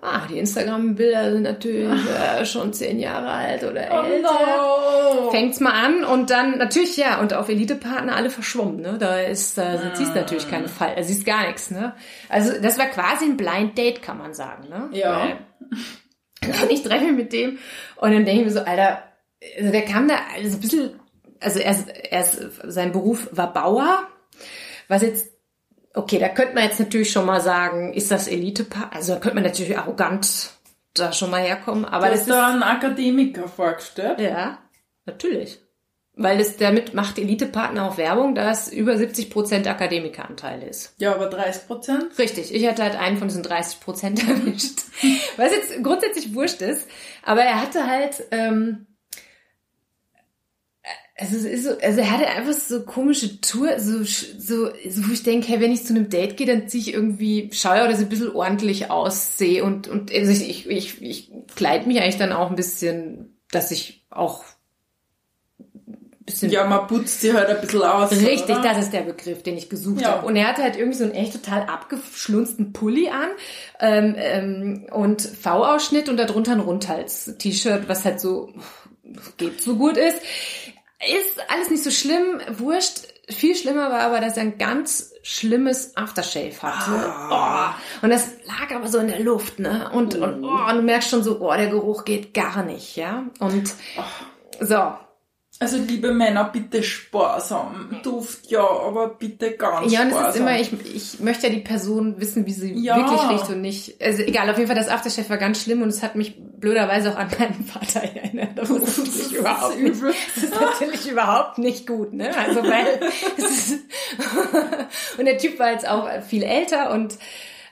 ah, die Instagram-Bilder sind natürlich äh, schon zehn Jahre alt oder älter. Oh no. Fängt's mal an und dann natürlich ja und auf Elite-Partner alle verschwommen, ne? Da ist da Ah. siehst natürlich keine Fall, also siehst gar nichts, ne? Also das war quasi ein Blind Date, kann man sagen, ne? Ja. Weil- und ich treffe mich mit dem und dann denke ich mir so, Alter, also der kam da also ein bisschen also er, ist- er ist, sein Beruf war Bauer, was jetzt, okay, da könnte man jetzt natürlich schon mal sagen, ist das Elitepaar? Also da könnte man natürlich arrogant da schon mal herkommen, aber Du das hast ist, da einen Akademiker vorgestellt. ja, natürlich. Weil es damit macht Elitepartner auch Werbung, dass über 70 Prozent Akademikeranteil ist. Ja, aber 30 Prozent. Richtig, ich hatte halt einen von diesen 30 Prozent erwischt. Was jetzt grundsätzlich wurscht ist, aber er hatte halt, ähm, also, es ist so, also er hatte einfach so komische Tour, so, so, so wo ich denke, hey, wenn ich zu einem Date gehe, dann ziehe ich irgendwie, schaue dass ich ein bisschen ordentlich aussehe und, und also ich, ich, ich, ich kleide mich eigentlich dann auch ein bisschen, dass ich auch bisschen Ja, man putzt sie halt ein bisschen aus. Richtig, oder? das ist der Begriff, den ich gesucht Ja. habe. Und er hatte halt irgendwie so einen echt total abgeschlunzten Pulli an ähm, ähm, und V-Ausschnitt und darunter ein Rundhals-T-Shirt, was halt so geht so gut ist. Ist alles nicht so schlimm, wurscht. Viel schlimmer war aber, dass er ein ganz schlimmes Aftershave hatte. Ah. Oh, und das lag aber so in der Luft, ne? Und, und, oh, und du merkst schon so, oh, der Geruch geht gar nicht, ja? Und so, Also liebe Männer, bitte sparsam. Duft ja, aber bitte ganz Ja, und es sparsam. ist immer, ich, ich möchte ja die Person wissen, wie sie Ja. wirklich riecht und nicht. Also egal, auf jeden Fall, das Aftershave war ganz schlimm und es hat mich blöderweise auch an meinen Vater erinnert. Das ist natürlich überhaupt nicht, das ist natürlich überhaupt nicht gut, ne? Also weil es ist, und der Typ war jetzt auch viel älter und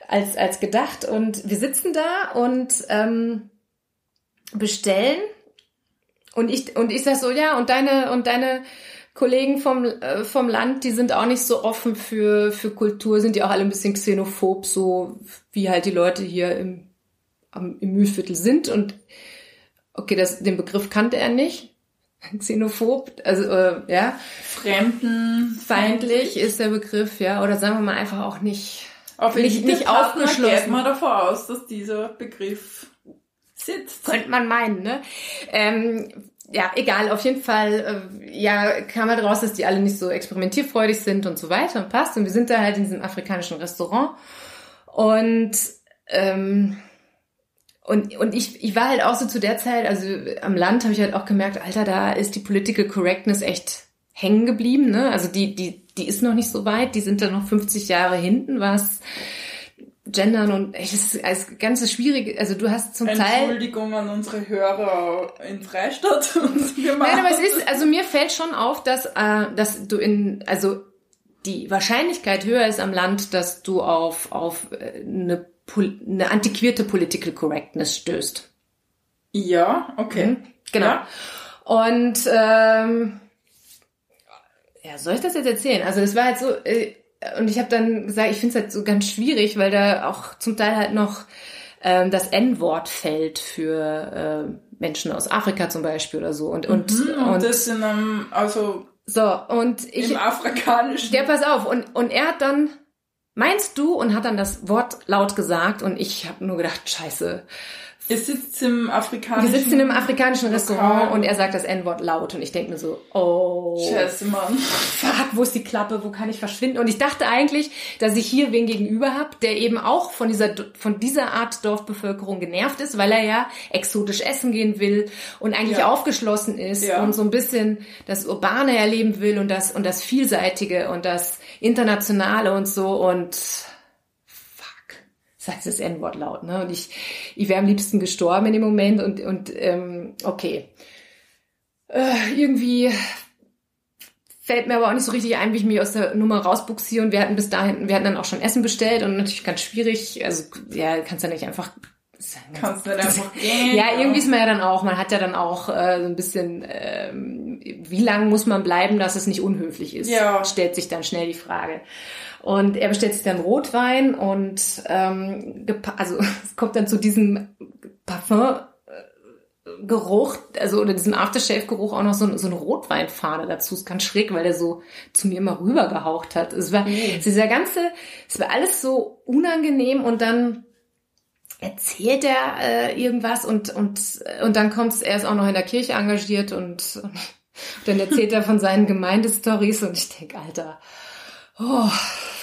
als, als gedacht und wir sitzen da und ähm, bestellen und ich, und ich sag so, ja, und deine, und deine Kollegen vom, äh, vom Land, die sind auch nicht so offen für, für Kultur, sind die auch alle ein bisschen xenophob, so wie halt die Leute hier im, am, im Mühlviertel sind. Und okay, das, den Begriff kannte er nicht. Xenophob, also äh, ja, Fremdenfeindlich. feindlich ist der Begriff, ja, oder sagen wir mal einfach auch nicht. Auf Nicht- nicht, aufgeschlossen. aufgeschlossen. geht man davon aus, dass dieser Begriff sitzt. Könnte man meinen, ne? Ähm, ja, egal, auf jeden Fall, äh, ja, kam halt raus, dass die alle nicht so experimentierfreudig sind und so weiter und passt. Und wir sind da halt in diesem afrikanischen Restaurant. Und, ähm, und, und ich, ich war halt auch so zu der Zeit, also am Land habe ich halt auch gemerkt, Alter, da ist die Political Correctness echt hängen geblieben, ne? Also die, die, die ist noch nicht so weit, die sind da noch 50 Jahre hinten, was Gendern und ey, das ist als ganze schwierige, also du hast zum Teil. Entschuldigung an unsere Hörer in Freistadt. Nein, aber es ist, also mir fällt schon auf, dass, äh, dass du in, also die Wahrscheinlichkeit höher ist am Land, dass du auf, auf äh, eine, eine antiquierte Political Correctness stößt. Ja, okay. Mhm, Genau. Ja. Und ähm, ja, soll ich das jetzt erzählen? Also das war halt so, äh, und ich habe dann gesagt, ich finde es halt so ganz schwierig, weil da auch zum Teil halt noch ähm, das N-Wort fällt für äh, Menschen aus Afrika zum Beispiel oder so. Und, und, Mhm, und, und das in einem, also so, und ich, im Afrikanischen. ja, pass auf, und, und er hat dann, meinst du, und hat dann das Wort laut gesagt und ich habe nur gedacht, scheiße. Ihr sitzt im Wir afrikanischen. sitzen im afrikanischen Lokal. Restaurant und er sagt das N-Wort laut und ich denke mir so, oh, Scheiße, Mann. fuck, wo ist die Klappe, wo kann ich verschwinden? Und ich dachte eigentlich, dass ich hier wen gegenüber habe, der eben auch von dieser, von dieser Art Dorfbevölkerung genervt ist, weil er ja exotisch essen gehen will und eigentlich Ja. aufgeschlossen ist Ja. und so ein bisschen das Urbane erleben will und das, und das Vielseitige und das Internationale und so und sagt das N-Wort laut, ne? Und ich, ich wäre am liebsten gestorben in dem Moment und, und ähm, okay. Äh, irgendwie fällt mir aber auch nicht so richtig ein, wie ich mich aus der Nummer rausbuxiere. Und wir hatten bis dahin, wir hatten dann auch schon Essen bestellt und natürlich ganz schwierig. Also ja, kannst ja nicht einfach. Kannst nicht einfach gehen. Ja, irgendwie ist man ja dann auch, man hat ja dann auch äh, so ein bisschen, ähm, wie lang muss man bleiben, dass es nicht unhöflich ist, Ja. stellt sich dann schnell die Frage. Und er bestellt sich dann Rotwein und ähm, also es kommt dann zu diesem Parfum Geruch, also oder diesem Aftershave-Geruch auch noch so, so eine Rotweinfahne dazu. Ist ganz schräg, weil der so zu mir immer rübergehaucht hat. Es war, es dieser ganze, es war alles so unangenehm und dann erzählt er äh, irgendwas und, und, und dann kommt's, er ist auch noch in der Kirche engagiert und, und dann erzählt er von seinen Gemeindestories und ich denk, Alter, oh,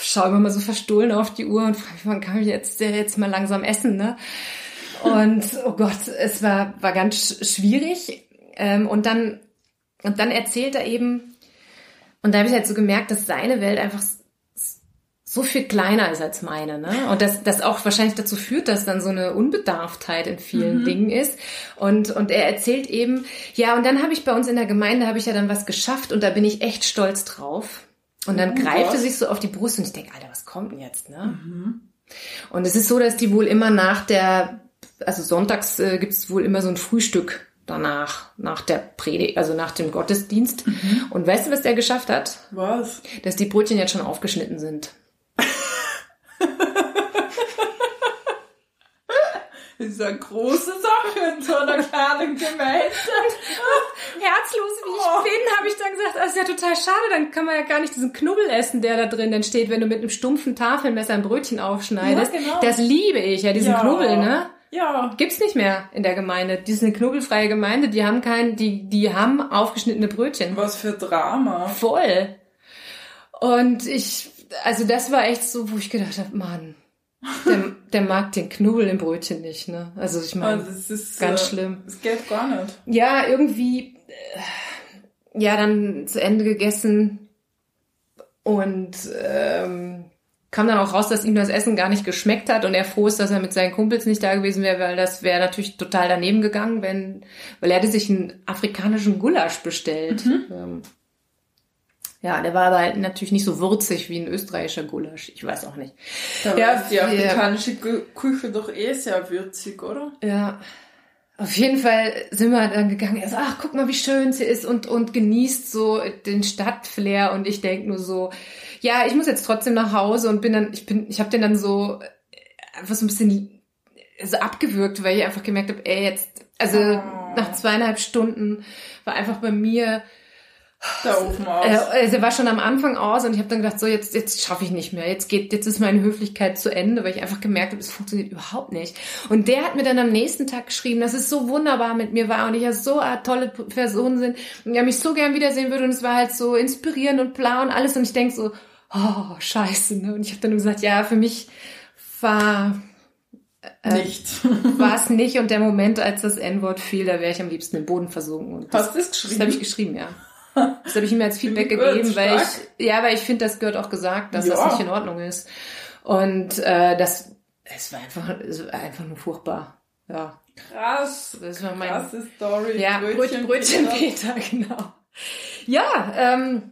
schau immer mal so verstohlen auf die Uhr und frage mich, wann kann ich jetzt, jetzt mal langsam essen, ne? Und oh Gott, es war, war ganz sch- schwierig. Ähm, und dann und dann erzählt er eben, und da habe ich halt so gemerkt, dass seine Welt einfach so viel kleiner ist als meine, ne? Und das, das auch wahrscheinlich dazu führt, dass dann so eine Unbedarftheit in vielen mhm. Dingen ist. Und, und er erzählt eben, ja, und dann habe ich bei uns in der Gemeinde, habe ich ja dann was geschafft und da bin ich echt stolz drauf. Und dann oh, greift er sich so auf die Brust und ich denke, Alter, was kommt denn jetzt, ne? Mhm. Und es ist so, dass die wohl immer nach der, also sonntags äh, gibt es wohl immer so ein Frühstück danach, nach der Predigt, also nach dem Gottesdienst. Mhm. Und weißt du, was der geschafft hat? Was? Dass die Brötchen jetzt schon aufgeschnitten sind. Das ist eine große Sache in so einer kleinen Gemeinde. Herzlos wie ich oh. bin, habe ich dann gesagt, das ist ja total schade, dann kann man ja gar nicht diesen Knubbel essen, der da drin entsteht, wenn du mit einem stumpfen Tafelmesser ein Brötchen aufschneidest. Ja, genau. Das liebe ich, ja, diesen ja. Knubbel, ne? Ja. Gibt's nicht mehr in der Gemeinde. Die ist eine knubbelfreie Gemeinde, die haben kein, die, die haben aufgeschnittene Brötchen. Was für Drama. Voll. Und ich, also das war echt so, wo ich gedacht habe, Mann, der, der mag den Knubbel im Brötchen nicht, ne? Also ich meine, also ganz äh, schlimm. Das geht gar nicht. Ja, irgendwie, äh, ja, dann zu Ende gegessen und ähm, kam dann auch raus, dass ihm das Essen gar nicht geschmeckt hat und er froh ist, dass er mit seinen Kumpels nicht da gewesen wäre, weil das wäre natürlich total daneben gegangen, wenn, weil er hätte sich einen afrikanischen Gulasch bestellt. Mhm. Ähm, ja, der war aber halt natürlich nicht so würzig wie ein österreichischer Gulasch. Ich weiß auch nicht. Da ja, die afrikanische. Küche doch eh sehr würzig, oder? Ja. Auf jeden Fall sind wir dann gegangen. Er so, ach, guck mal, wie schön sie ist und, und genießt so den Stadtflair. Und ich denk nur so, ja, ich muss jetzt trotzdem nach Hause und bin dann, ich bin, ich habe den dann so einfach so ein bisschen so abgewürgt, weil ich einfach gemerkt habe, ey, jetzt, also oh. nach zweieinhalb Stunden war einfach bei mir der Ofen aus. Also er war schon am Anfang aus und ich habe dann gedacht, so jetzt jetzt schaffe ich nicht mehr. Jetzt geht jetzt ist meine Höflichkeit zu Ende, weil ich einfach gemerkt habe, es funktioniert überhaupt nicht. Und der hat mir dann am nächsten Tag geschrieben, dass es so wunderbar mit mir war und ich ja so eine tolle Person sind und er mich so gern wiedersehen würde und es war halt so inspirierend und blau und alles und ich denk so, oh, scheiße, ne? Und ich habe dann gesagt, ja, für mich war äh, nicht. war es nicht und der Moment, als das N-Wort fiel, da wäre ich am liebsten im Boden versunken. Und Hast du das geschrieben? Das habe ich geschrieben, ja. Das habe ich ihm als Feedback gegeben, weil ich, ja, weil ich finde, das gehört auch gesagt, dass ja. das nicht in Ordnung ist. Und äh, das, es war einfach, es war einfach nur furchtbar. Ja. Krass. Das war mein, krasse Story. Ja, Brötchen, Brötchen, Brötchen Peter, genau. Ja, ähm,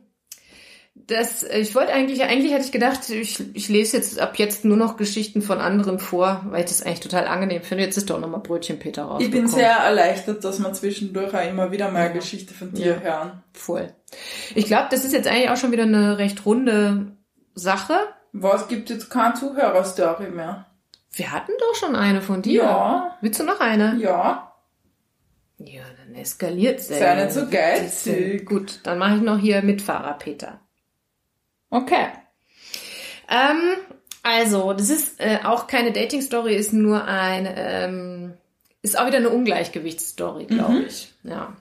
das, ich wollte eigentlich, eigentlich hatte ich gedacht, ich, ich lese jetzt ab jetzt nur noch Geschichten von anderen vor, weil ich das eigentlich total angenehm finde. Jetzt ist doch nochmal Brötchen Peter raus. Ich bin sehr erleichtert, dass wir zwischendurch auch immer wieder mal ja. Geschichte von dir ja. hören. Voll. Ich glaube, das ist jetzt eigentlich auch schon wieder eine recht runde Sache. Was gibt jetzt keine Zuhörerstory mehr? Wir hatten doch schon eine von dir. Ja. Willst du noch eine? Ja. Ja, dann eskaliert es. Sei nicht so geizig. Gut, dann mache ich noch hier Mitfahrer Peter. Okay. Ähm, also, das ist äh, auch keine Dating-Story, ist nur ein, ähm, ist auch wieder eine Ungleichgewichtsstory, glaube mhm. ich. Ja.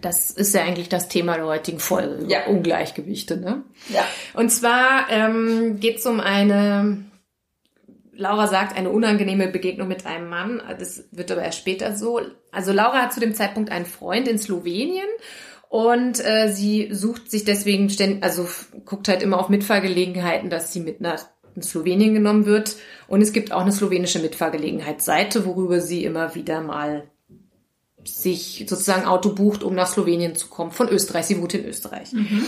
Das ist ja eigentlich das Thema der heutigen Folge, ja. Ungleichgewichte, ne? Ja. Und zwar ähm, geht es um eine, Laura sagt, eine unangenehme Begegnung mit einem Mann. Das wird aber erst später so. Also Laura hat zu dem Zeitpunkt einen Freund in Slowenien und äh, sie sucht sich deswegen ständig, also guckt halt immer auf Mitfahrgelegenheiten, dass sie mit nach Slowenien genommen wird. Und es gibt auch eine slowenische Mitfahrgelegenheitsseite, worüber sie immer wieder mal sich sozusagen Auto bucht, um nach Slowenien zu kommen, von Österreich. Sie wohnt in Österreich. Mhm.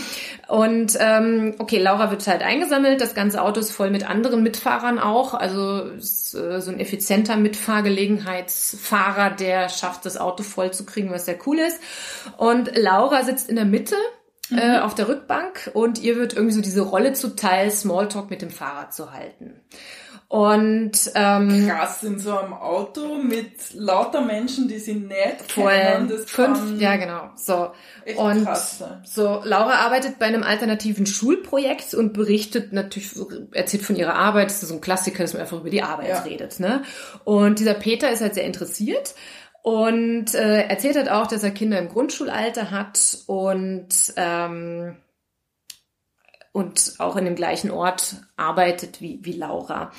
Und ähm, okay, Laura wird halt eingesammelt. Das ganze Auto ist voll mit anderen Mitfahrern auch. Also ist, äh, so ein effizienter Mitfahrgelegenheitsfahrer, der schafft, das Auto voll zu kriegen, was sehr cool ist. Und Laura sitzt in der Mitte äh, mhm. auf der Rückbank und ihr wird irgendwie so diese Rolle zuteil, Smalltalk mit dem Fahrer zu halten. Und ähm, krass in so einem Auto mit lauter Menschen, die sie nicht voll kennen. Das fünf, ja genau. So und krass. so Laura arbeitet bei einem alternativen Schulprojekt und berichtet natürlich, erzählt von ihrer Arbeit. Das ist so ein Klassiker, dass man einfach über die Arbeit ja. redet. Ne? Und dieser Peter ist halt sehr interessiert und äh, erzählt halt auch, dass er Kinder im Grundschulalter hat und ähm, und auch in dem gleichen Ort arbeitet wie, wie Laura.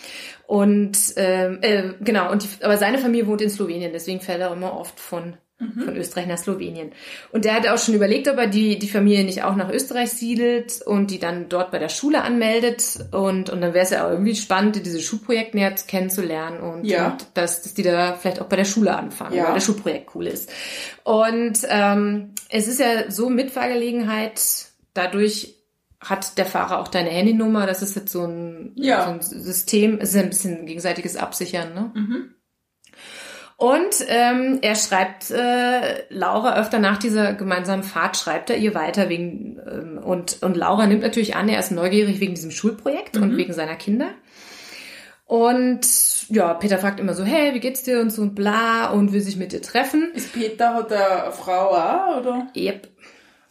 Und ähm, äh, genau, und die, aber seine Familie wohnt in Slowenien, deswegen fährt er immer oft von von Österreich nach Slowenien. Und der hat auch schon überlegt, ob er die, die Familie nicht auch nach Österreich siedelt und die dann dort bei der Schule anmeldet. Und, und dann wäre es ja auch irgendwie spannend, diese Schulprojekte näher kennenzulernen und, Ja. und dass, dass die da vielleicht auch bei der Schule anfangen, Ja. weil das Schulprojekt cool ist. Und ähm, es ist ja so Mitfahrgelegenheit, dadurch hat der Fahrer auch deine Handynummer. Das ist jetzt so ein, Ja. so ein System. Es ist ein bisschen gegenseitiges Absichern, ne? Mhm. Und ähm, er schreibt äh, Laura öfter nach dieser gemeinsamen Fahrt, schreibt er ihr weiter wegen ähm, und, und Laura nimmt natürlich an, er ist neugierig wegen diesem Schulprojekt und wegen seiner Kinder. Und ja, Peter fragt immer so, hey, wie geht's dir und so und bla und will sich mit dir treffen. Ist Peter, hat er eine Frau auch, oder? Yep.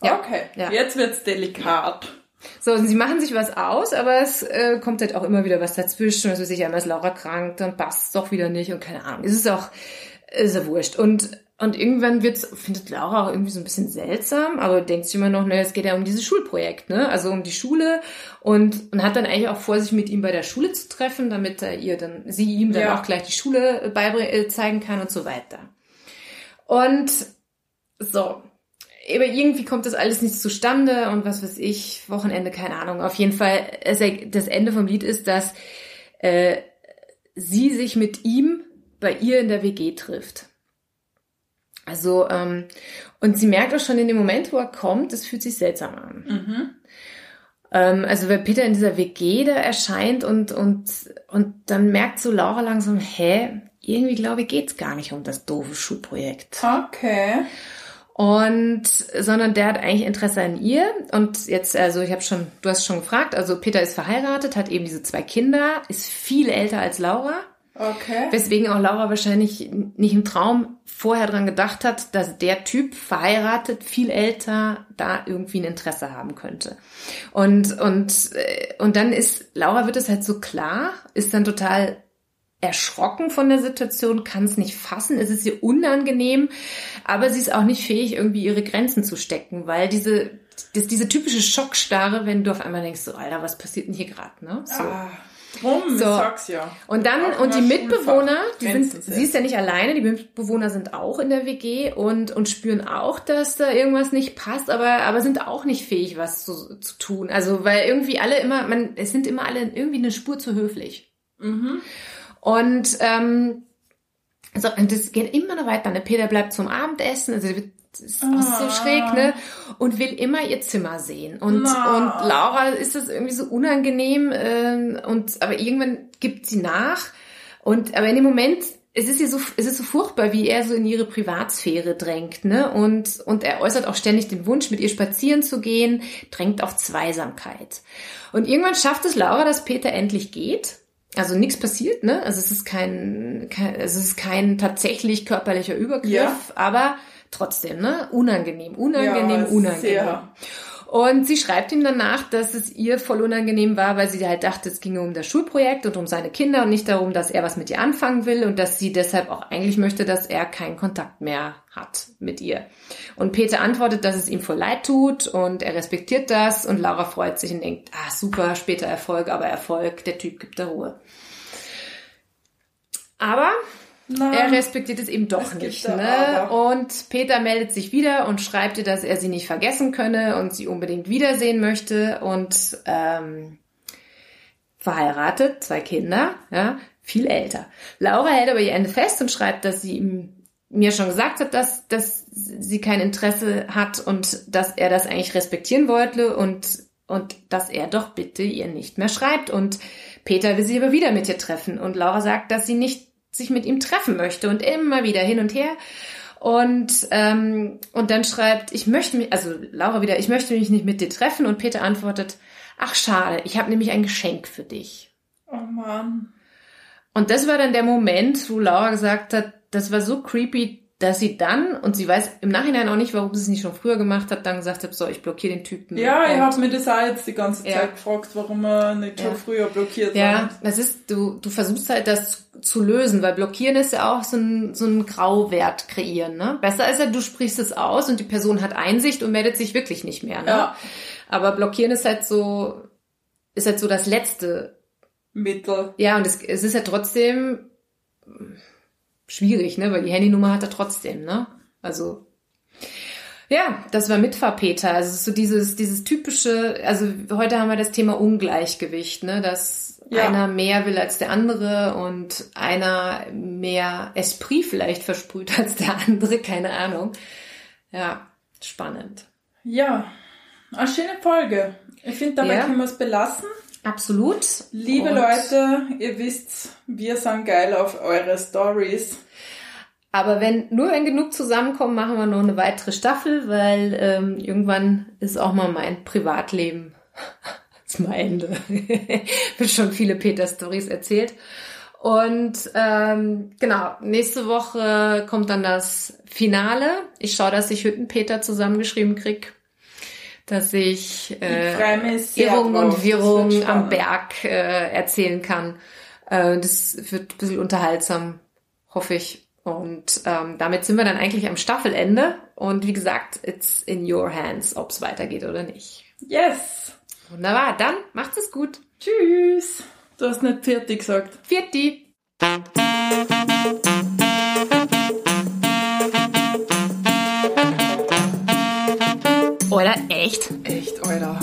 Ja. Okay, Ja. jetzt wird's delikat. So, und sie machen sich was aus, aber es äh, kommt halt auch immer wieder was dazwischen. Also sich einmal ist Laura krank, dann passt es doch wieder nicht und keine Ahnung. Es ist auch, ist ja wurscht. Und, und irgendwann wird's, findet Laura auch irgendwie so ein bisschen seltsam, aber denkt sich immer noch, ne, es geht ja um dieses Schulprojekt, ne? Also um die Schule und, und hat dann eigentlich auch vor, sich mit ihm bei der Schule zu treffen, damit er ihr dann, sie ihm dann Ja. auch gleich die Schule beibringen, äh, zeigen kann und so weiter. Und so, aber irgendwie kommt das alles nicht zustande und was weiß ich, Wochenende, keine Ahnung. Auf jeden Fall, das Ende vom Lied ist, dass äh, sie sich mit ihm bei ihr in der WG trifft. Also, ähm, und sie merkt auch schon in dem Moment, wo er kommt, es fühlt sich seltsam an. Mhm. Ähm, also, wenn Peter in dieser WG da erscheint und, und, und dann merkt so Laura langsam, hä, irgendwie glaube ich, geht's gar nicht um das doofe Schulprojekt. Okay. Und sondern der hat eigentlich Interesse an ihr. Und jetzt, also ich habe schon, du hast schon gefragt, also Peter ist verheiratet, hat eben diese zwei Kinder, ist viel älter als Laura, Okay. weswegen auch Laura wahrscheinlich nicht im Traum vorher dran gedacht hat, dass der Typ verheiratet, viel älter, da irgendwie ein Interesse haben könnte. Und und äh, und dann ist Laura wird es halt so klar, ist dann total erschrocken von der Situation, kann es nicht fassen, es ist ihr unangenehm, aber sie ist auch nicht fähig, irgendwie ihre Grenzen zu stecken, weil diese, das, diese typische Schockstarre, wenn du auf einmal denkst, so, Alter, was passiert denn hier gerade, ne? So. Ah, drum, So. sag's ja. Und dann, und die Mitbewohner, die sind, sie ist ja nicht alleine, die Mitbewohner sind auch in der WG und, und spüren auch, dass da irgendwas nicht passt, aber, aber sind auch nicht fähig, was zu, zu tun. Also, weil irgendwie alle immer, man, es sind immer alle irgendwie eine Spur zu höflich. Mhm. Und ähm, so, und das geht immer noch weiter. Ne? Peter bleibt zum Abendessen, also das ist auch so Ah. schräg, ne? Und will immer ihr Zimmer sehen. Und, und Laura ist das irgendwie so unangenehm. Ähm, und aber irgendwann gibt sie nach. Und aber in dem Moment, es ist ja so, es ist so furchtbar, wie er so in ihre Privatsphäre drängt, ne? Und und er äußert auch ständig den Wunsch, mit ihr spazieren zu gehen, drängt auf Zweisamkeit. Und irgendwann schafft es Laura, dass Peter endlich geht. Also nichts passiert, ne? Also es ist kein, kein es ist kein tatsächlich körperlicher Übergriff, Ja. aber trotzdem, ne? Unangenehm, unangenehm, Ja, unangenehm. sehr. Und sie schreibt ihm danach, dass es ihr voll unangenehm war, weil sie halt dachte, es ginge um das Schulprojekt und um seine Kinder und nicht darum, dass er was mit ihr anfangen will und dass sie deshalb auch eigentlich möchte, dass er keinen Kontakt mehr hat mit ihr. Und Peter antwortet, dass es ihm voll leid tut und er respektiert das und Laura freut sich und denkt, ah super, später Erfolg, aber Erfolg, der Typ gibt da Ruhe. Aber Na, er respektiert es eben doch Es nicht. Ne? Und Peter meldet sich wieder und schreibt ihr, dass er sie nicht vergessen könne und sie unbedingt wiedersehen möchte und ähm, verheiratet, zwei Kinder, ja, viel älter. Laura hält aber ihr Ende fest und schreibt, dass sie ihm mir schon gesagt hat, dass, dass sie kein Interesse hat und dass er das eigentlich respektieren wollte und, und dass er doch bitte ihr nicht mehr schreibt. Und Peter will sie aber wieder mit ihr treffen. Und Laura sagt, dass sie nicht sich mit ihm treffen möchte und immer wieder hin und her. Und, ähm, und dann schreibt, ich möchte mich, also Laura wieder, ich möchte mich nicht mit dir treffen. Und Peter antwortet, ach schade, ich habe nämlich ein Geschenk für dich. Oh Mann. Und das war dann der Moment, wo Laura gesagt hat, das war so creepy, dass sie dann, und sie weiß im Nachhinein auch nicht, warum sie es nicht schon früher gemacht hat, dann gesagt hat, so, ich blockiere den Typen. Ja, ich habe mir das auch jetzt die ganze Ja. Zeit gefragt, warum er nicht schon Ja. früher blockiert Ja, hat. das ist, du, du versuchst halt das zu, zu lösen, weil blockieren ist ja auch so ein, so ein Grauwert kreieren, ne? Besser ist ja, du sprichst es aus und die Person hat Einsicht und meldet sich wirklich nicht mehr, ne? Ja. Aber blockieren ist halt so, ist halt so das Letzte. Mittel. Ja, und es, es ist ja trotzdem schwierig, ne? Weil die Handynummer hat er trotzdem, ne? Also ja, das war Mitfahrpeter. Also so dieses, dieses typische, also heute haben wir das Thema Ungleichgewicht, ne? Dass ja. einer mehr will als der andere und einer mehr Esprit vielleicht versprüht als der andere, keine Ahnung. Ja, spannend. Ja, eine schöne Folge. Ich finde, dabei ja. können wir es belassen. Absolut. Liebe und Leute, ihr wisst, wir sind geil auf eure Stories. Aber wenn nur wenn genug zusammenkommen, machen wir noch eine weitere Staffel, weil ähm, irgendwann ist auch mal mein Privatleben ist mal Ende. Wird schon viele Peter-Stories erzählt. Und ähm, genau, nächste Woche kommt dann das Finale. Ich schaue, dass ich Hüttenpeter zusammengeschrieben krieg, dass ich äh, Irrung und Wirrung am Berg äh, erzählen kann. Äh, das wird ein bisschen unterhaltsam, hoffe ich. Und ähm, damit sind wir dann eigentlich am Staffelende. Und wie gesagt, it's in your hands, ob es weitergeht oder nicht. Yes! Wunderbar, dann macht's es gut. Tschüss! Du hast nicht fertig gesagt. Vierti! Echt? Echt, Alter.